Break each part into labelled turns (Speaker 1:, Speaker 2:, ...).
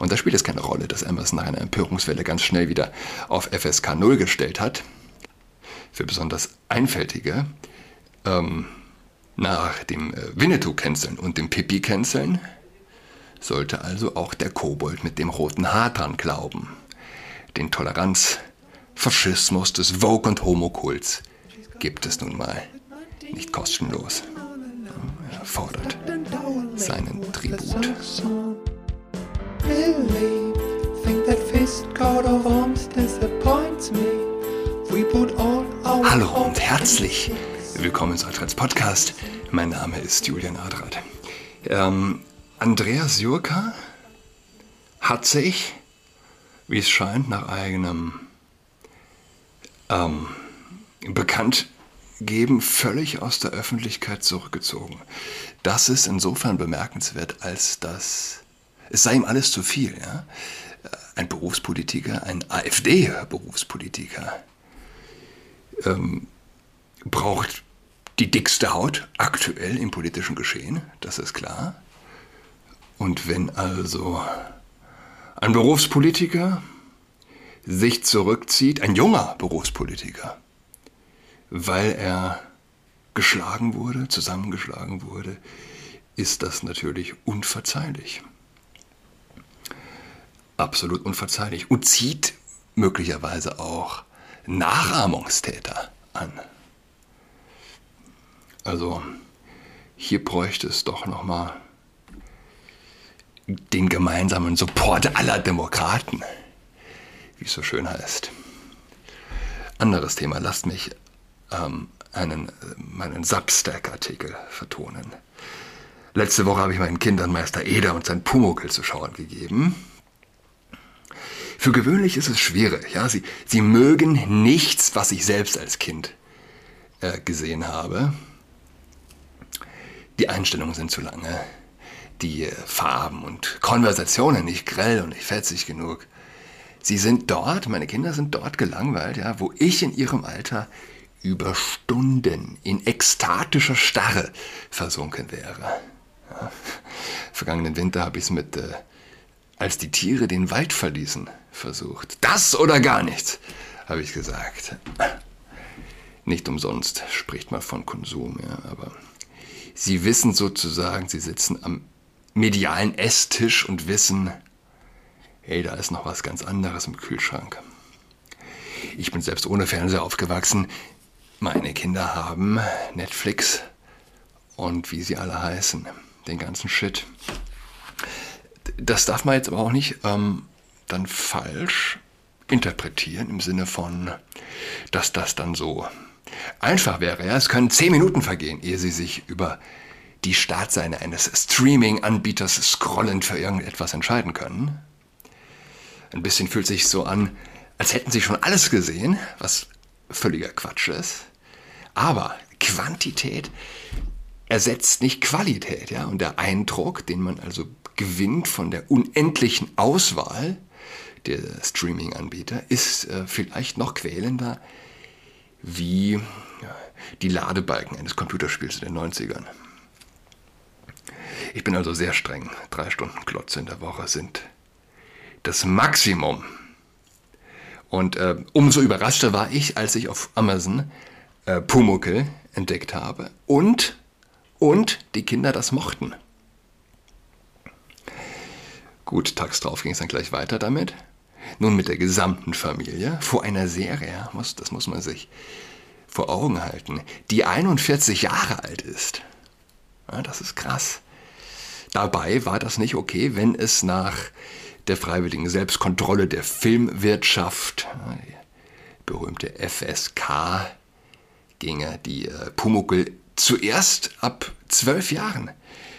Speaker 1: Und da spielt es keine Rolle, dass Emerson nach einer Empörungswelle ganz schnell wieder auf FSK 0 gestellt hat. Für besonders Einfältige, ähm, nach dem äh, Winnetou-Canceln und dem Pippi-Canceln sollte also auch der Kobold mit dem roten Haar dran glauben. Den Toleranz, Faschismus des Vogue- und Homokults gibt es nun mal nicht kostenlos. Er fordert seinen Tribut. Hallo und herzlich willkommen zu Altreds Podcast. Mein Name ist Julian Adrat. Ähm, Andreas Jurka hat sich, wie es scheint, nach eigenem ähm, Bekanntgeben völlig aus der Öffentlichkeit zurückgezogen. Das ist insofern bemerkenswert, als dass es sei ihm alles zu viel. Ja? Ein Berufspolitiker, ein AfD-Berufspolitiker, ähm, braucht die dickste Haut aktuell im politischen Geschehen, das ist klar. Und wenn also ein Berufspolitiker sich zurückzieht, ein junger Berufspolitiker, weil er geschlagen wurde, zusammengeschlagen wurde, ist das natürlich unverzeihlich. Absolut unverzeihlich. Und zieht möglicherweise auch Nachahmungstäter an. Also hier bräuchte es doch nochmal den gemeinsamen Support aller Demokraten, wie es so schön heißt. Anderes Thema, lasst mich ähm, einen, meinen Substack-Artikel vertonen. Letzte Woche habe ich meinen Kindern Meister Eder und sein Pumuckl zu schauen gegeben. Für gewöhnlich ist es schwierig. Ja? Sie, sie mögen nichts, was ich selbst als Kind äh, gesehen habe. Die Einstellungen sind zu lange die Farben und Konversationen nicht grell und nicht fetzig genug. Sie sind dort, meine Kinder sind dort gelangweilt, ja, wo ich in ihrem Alter über Stunden in ekstatischer Starre versunken wäre. Ja. Vergangenen Winter habe ich es mit, äh, als die Tiere den Wald verließen, versucht. Das oder gar nichts, habe ich gesagt. Nicht umsonst spricht man von Konsum, ja, aber sie wissen sozusagen, sie sitzen am medialen Esstisch und wissen, hey, da ist noch was ganz anderes im Kühlschrank. Ich bin selbst ohne Fernseher aufgewachsen. Meine Kinder haben Netflix und wie sie alle heißen, den ganzen Shit. Das darf man jetzt aber auch nicht ähm, dann falsch interpretieren im Sinne von, dass das dann so einfach wäre. Ja? Es können zehn Minuten vergehen, ehe sie sich über die Startseite eines Streaming-Anbieters scrollend für irgendetwas entscheiden können. Ein bisschen fühlt sich so an, als hätten sie schon alles gesehen, was völliger Quatsch ist. Aber Quantität ersetzt nicht Qualität, ja. Und der Eindruck, den man also gewinnt von der unendlichen Auswahl der Streaming-Anbieter, ist äh, vielleicht noch quälender wie ja, die Ladebalken eines Computerspiels in den 90ern. Ich bin also sehr streng. Drei Stunden Klotze in der Woche sind das Maximum. Und äh, umso überraschter war ich, als ich auf Amazon äh, Pumuckl entdeckt habe und, und die Kinder das mochten. Gut, tags drauf ging es dann gleich weiter damit. Nun mit der gesamten Familie vor einer Serie, muss, das muss man sich vor Augen halten, die 41 Jahre alt ist. Ja, das ist krass. Dabei war das nicht okay, wenn es nach der freiwilligen Selbstkontrolle der Filmwirtschaft, die berühmte FSK, ginge, die äh, Pumuckl zuerst ab zwölf Jahren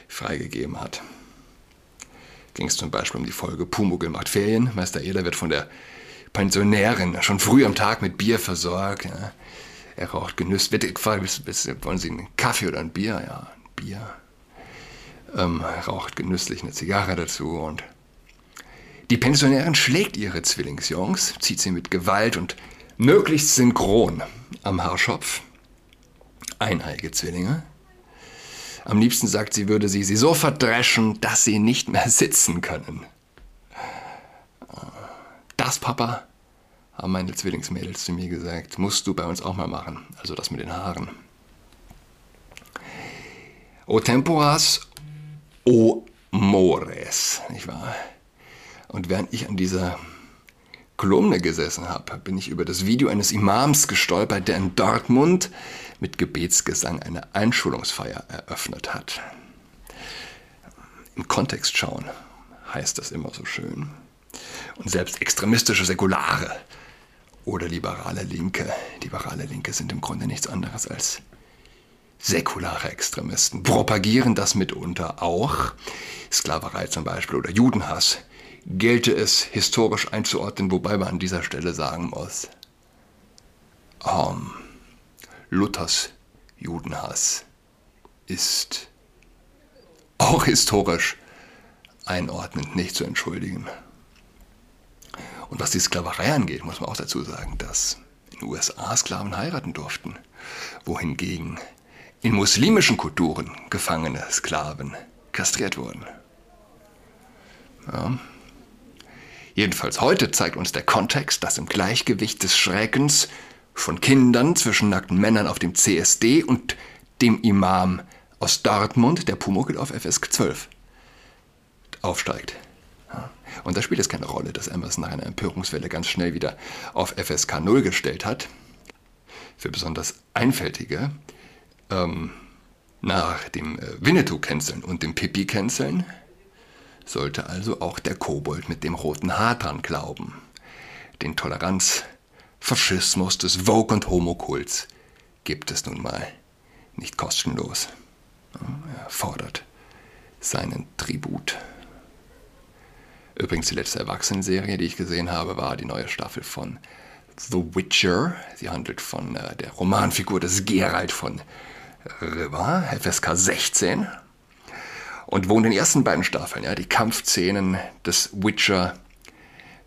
Speaker 1: freigegeben hat. Ging es zum Beispiel um die Folge Pumuckl macht Ferien. Meister Eder wird von der Pensionärin schon früh am Tag mit Bier versorgt. Ja. Er raucht genüsslich. Wird gefragt, wollen Sie einen Kaffee oder ein Bier? Ja, ein Bier ähm, raucht genüsslich eine Zigarre dazu und die Pensionärin schlägt ihre Zwillingsjungs, zieht sie mit Gewalt und möglichst synchron am Haarschopf. Eineige Zwillinge. Am liebsten sagt sie, würde sie sie so verdreschen, dass sie nicht mehr sitzen können. Das, Papa, haben meine Zwillingsmädels zu mir gesagt, musst du bei uns auch mal machen. Also das mit den Haaren. O temporas, o mores, nicht wahr? Und während ich an dieser Kolumne gesessen habe, bin ich über das Video eines Imams gestolpert, der in Dortmund mit Gebetsgesang eine Einschulungsfeier eröffnet hat. Im Kontext schauen heißt das immer so schön. Und selbst extremistische Säkulare oder liberale Linke, liberale Linke sind im Grunde nichts anderes als säkulare Extremisten, propagieren das mitunter auch, Sklaverei zum Beispiel oder Judenhass, gelte es historisch einzuordnen, wobei man an dieser Stelle sagen muss, um, Luthers Judenhass ist auch historisch einordnend nicht zu entschuldigen. Und was die Sklaverei angeht, muss man auch dazu sagen, dass in den USA Sklaven heiraten durften, wohingegen in muslimischen Kulturen gefangene Sklaven kastriert wurden. Ja. Jedenfalls heute zeigt uns der Kontext, dass im Gleichgewicht des Schreckens von Kindern zwischen nackten Männern auf dem CSD und dem Imam aus Dortmund, der Pumuckl auf FSK 12 aufsteigt. Und da spielt es keine Rolle, dass Emerson nach einer Empörungswelle ganz schnell wieder auf FSK 0 gestellt hat. Für besonders Einfältige, ähm, nach dem äh, Winnetou-Canceln und dem Pippi-Canceln sollte also auch der Kobold mit dem roten Haar dran glauben. Den Toleranz, Faschismus des Vogue- und Homokults gibt es nun mal nicht kostenlos. Er fordert seinen Tribut. Übrigens die letzte Erwachsenenserie, die ich gesehen habe, war die neue Staffel von The Witcher. Sie handelt von äh, der Romanfigur des Geralt von River, FSK 16. Und wo in den ersten beiden Staffeln ja, die Kampfszenen des Witcher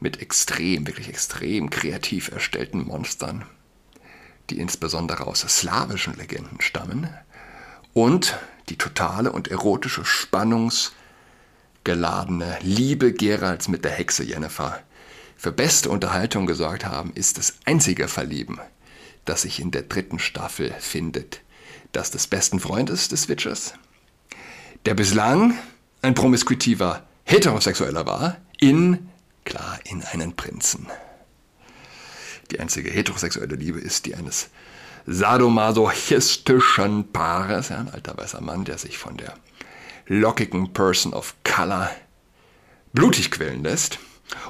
Speaker 1: mit extrem, wirklich extrem kreativ erstellten Monstern, die insbesondere aus slawischen Legenden stammen, und die totale und erotische spannungsgeladene Liebe Geralds mit der Hexe Jennifer für beste Unterhaltung gesorgt haben, ist das einzige Verlieben, das sich in der dritten Staffel findet. Das des besten Freundes des Witchers, der bislang ein promiskuitiver Heterosexueller war, in, klar, in einen Prinzen. Die einzige heterosexuelle Liebe ist die eines sadomasochistischen Paares, ja, ein alter weißer Mann, der sich von der lockigen Person of Color blutig quälen lässt.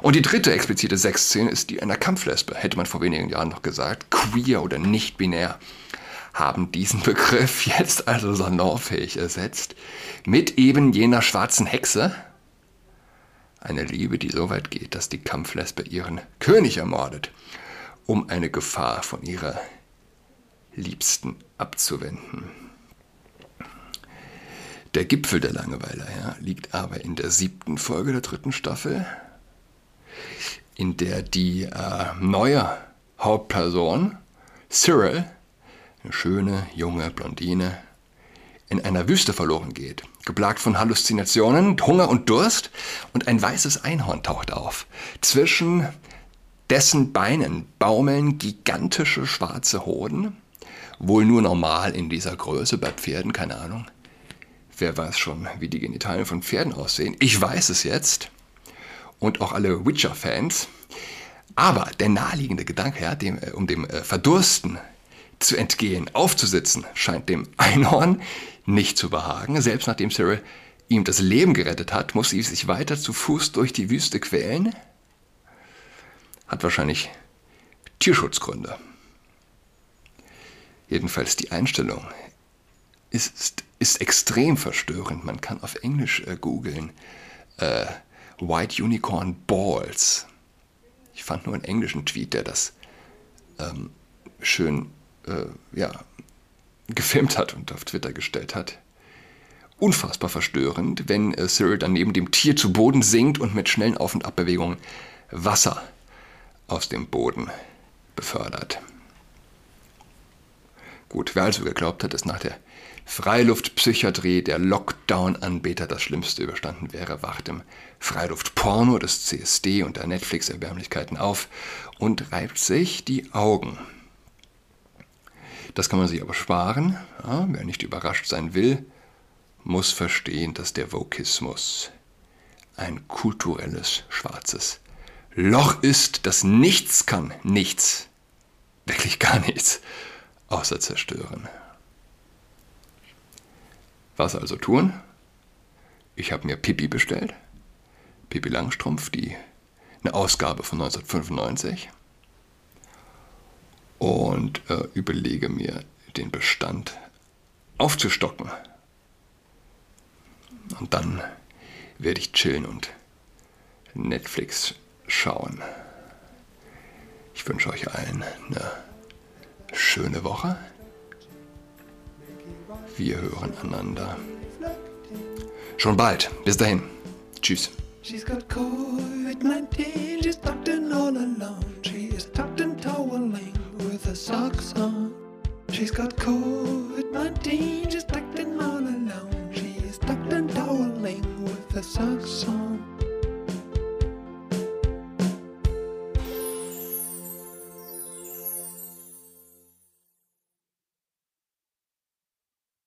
Speaker 1: Und die dritte explizite Sexszene ist die einer Kampflesbe, hätte man vor wenigen Jahren noch gesagt, queer oder nicht binär haben diesen Begriff jetzt also salonfähig ersetzt mit eben jener schwarzen Hexe. Eine Liebe, die so weit geht, dass die Kampflesbe ihren König ermordet, um eine Gefahr von ihrer Liebsten abzuwenden. Der Gipfel der Langeweile ja, liegt aber in der siebten Folge der dritten Staffel, in der die äh, neue Hauptperson, Cyril, eine schöne, junge Blondine, in einer Wüste verloren geht, geplagt von Halluzinationen, Hunger und Durst, und ein weißes Einhorn taucht auf. Zwischen dessen Beinen baumeln gigantische schwarze Hoden, wohl nur normal in dieser Größe bei Pferden, keine Ahnung. Wer weiß schon, wie die Genitalien von Pferden aussehen? Ich weiß es jetzt. Und auch alle Witcher-Fans. Aber der naheliegende Gedanke, ja, dem, äh, um dem äh, Verdursten zu entgehen, aufzusitzen, scheint dem Einhorn nicht zu behagen. Selbst nachdem Cyril ihm das Leben gerettet hat, muss sie sich weiter zu Fuß durch die Wüste quälen. Hat wahrscheinlich Tierschutzgründe. Jedenfalls die Einstellung ist, ist extrem verstörend. Man kann auf Englisch äh, googeln. Äh, White Unicorn Balls. Ich fand nur einen englischen Tweet, der das ähm, schön äh, ja, gefilmt hat und auf Twitter gestellt hat. Unfassbar verstörend, wenn äh, Cyril dann neben dem Tier zu Boden sinkt und mit schnellen Auf- und Abbewegungen Wasser aus dem Boden befördert. Gut, wer also geglaubt hat, dass nach der Freiluftpsychiatrie der Lockdown-Anbeter das Schlimmste überstanden wäre, wacht im Freiluft-Porno des CSD und der Netflix-Erbärmlichkeiten auf und reibt sich die Augen. Das kann man sich aber sparen. Ja, wer nicht überrascht sein will, muss verstehen, dass der Vokismus ein kulturelles schwarzes Loch ist, das nichts kann, nichts, wirklich gar nichts, außer zerstören. Was also tun? Ich habe mir Pippi bestellt, Pippi Langstrumpf, die eine Ausgabe von 1995 und äh, überlege mir den Bestand aufzustocken. Und dann werde ich chillen und Netflix schauen. Ich wünsche euch allen eine schöne Woche. Wir hören einander. Schon bald. Bis dahin. Tschüss. She's got COVID-19, she's tucked all alone. She is tucked She's got COVID-19, she's tucked in all alone. She is toweling with her socks on.